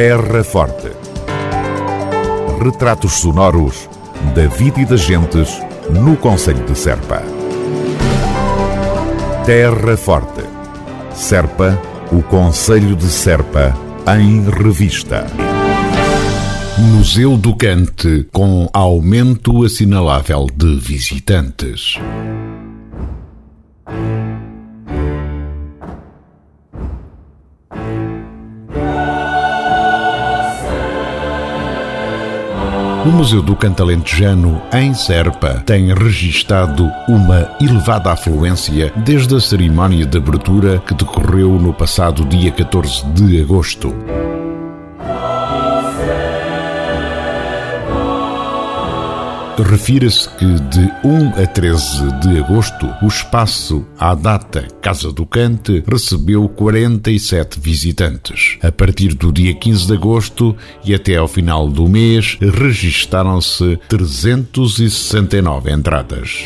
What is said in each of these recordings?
Terra Forte. Retratos sonoros da vida e das gentes no Conselho de Serpa. Terra Forte. Serpa, o Conselho de Serpa, em revista. Museu do Cante com aumento assinalável de visitantes. O Museu do Cantalentejano, em Serpa, tem registado uma elevada afluência desde a cerimónia de abertura que decorreu no passado dia 14 de agosto. Refira-se que de 1 a 13 de agosto, o espaço à data Casa do Cante recebeu 47 visitantes. A partir do dia 15 de agosto e até ao final do mês, registaram-se 369 entradas.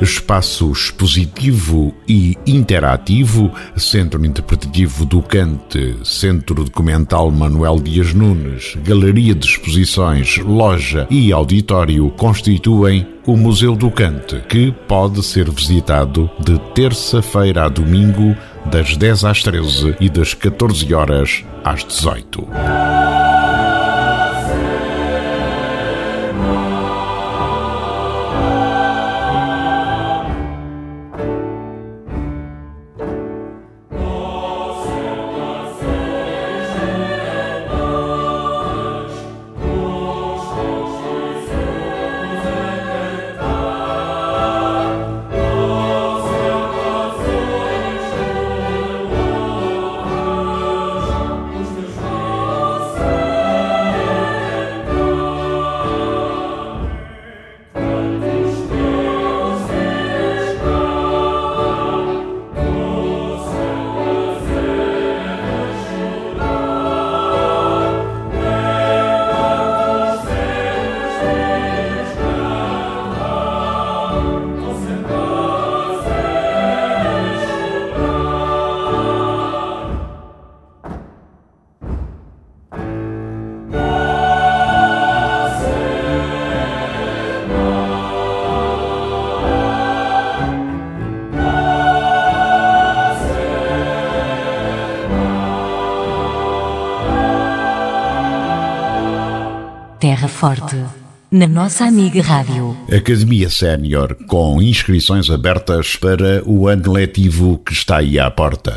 Espaço expositivo e interativo, Centro Interpretativo do Cante, Centro Documental Manuel Dias Nunes, Galeria de Exposições, Loja e Auditório constituem o Museu do Cante, que pode ser visitado de terça-feira a domingo, das 10 às 13 e das 14 horas às 18. Forte, na nossa amiga Rádio. Academia Sénior, com inscrições abertas para o ano letivo que está aí à porta.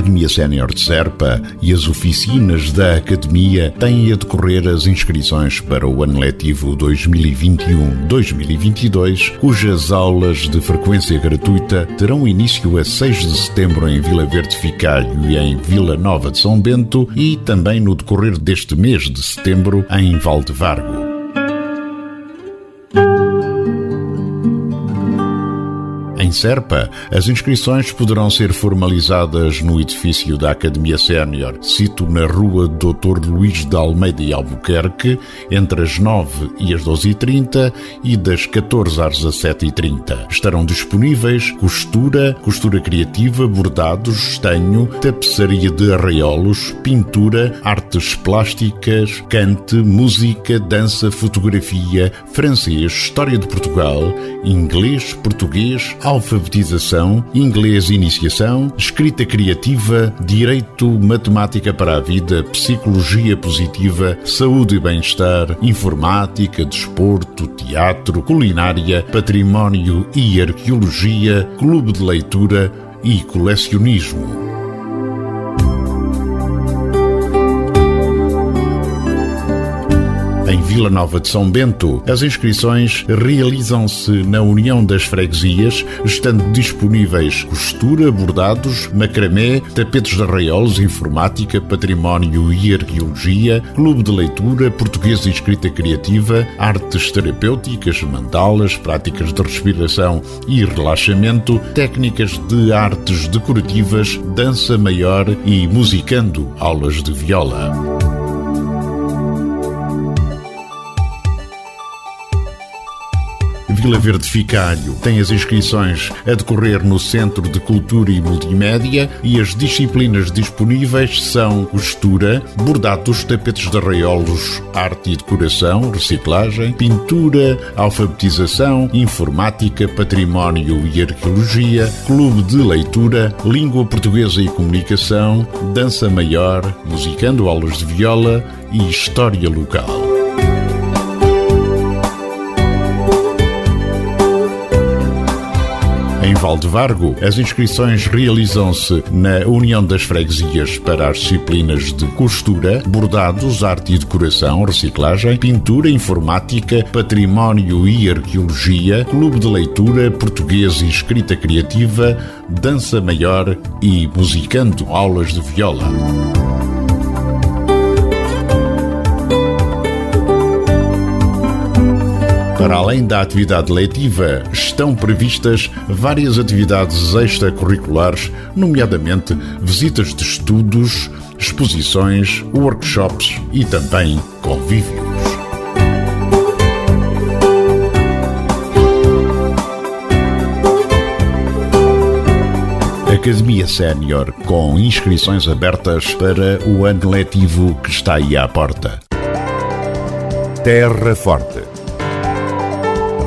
Academia Sénior de Serpa e as oficinas da Academia têm a decorrer as inscrições para o ano letivo 2021-2022, cujas aulas de frequência gratuita terão início a 6 de setembro em Vila Verde Ficalho e em Vila Nova de São Bento e também no decorrer deste mês de setembro em Valdevargo. Em Serpa, as inscrições poderão ser formalizadas no edifício da Academia Sénior, sito na rua Dr. Luís de Almeida e Albuquerque, entre as 9 e as 12h30 e das 14 às 17h30. Estarão disponíveis costura, costura criativa, bordados, estanho, tapeçaria de arraiolos, pintura, artes plásticas, cante, música, dança, fotografia, francês, história de Portugal, inglês, português, alfabetização, inglês iniciação, escrita criativa, direito, matemática para a vida, psicologia positiva, saúde e bem-estar, informática, desporto, teatro, culinária, património e arqueologia, clube de leitura e colecionismo. Vila Nova de São Bento. As inscrições realizam-se na União das Freguesias, estando disponíveis costura, bordados, macramé, tapetes de arraiolos, informática, património e arqueologia, clube de leitura, português e escrita criativa, artes terapêuticas, mandalas, práticas de respiração e relaxamento, técnicas de artes decorativas, dança maior e musicando, aulas de viola. Vila Verde Ficário tem as inscrições a decorrer no Centro de Cultura e Multimédia e as disciplinas disponíveis são costura, bordados, tapetes de arraiolos, arte e decoração, reciclagem, pintura, alfabetização, informática, património e arqueologia, clube de leitura, língua portuguesa e comunicação, dança maior, musicando aulas de viola e história local. Em Valdevargo, as inscrições realizam-se na União das Freguesias para as disciplinas de costura, bordados, arte e decoração, reciclagem, pintura, informática, património e arqueologia, clube de leitura, português e escrita criativa, dança maior e musicando aulas de viola. Para além da atividade letiva, estão previstas várias atividades extracurriculares, nomeadamente visitas de estudos, exposições, workshops e também convívios. Academia Sénior, com inscrições abertas para o ano letivo que está aí à porta. Terra Forte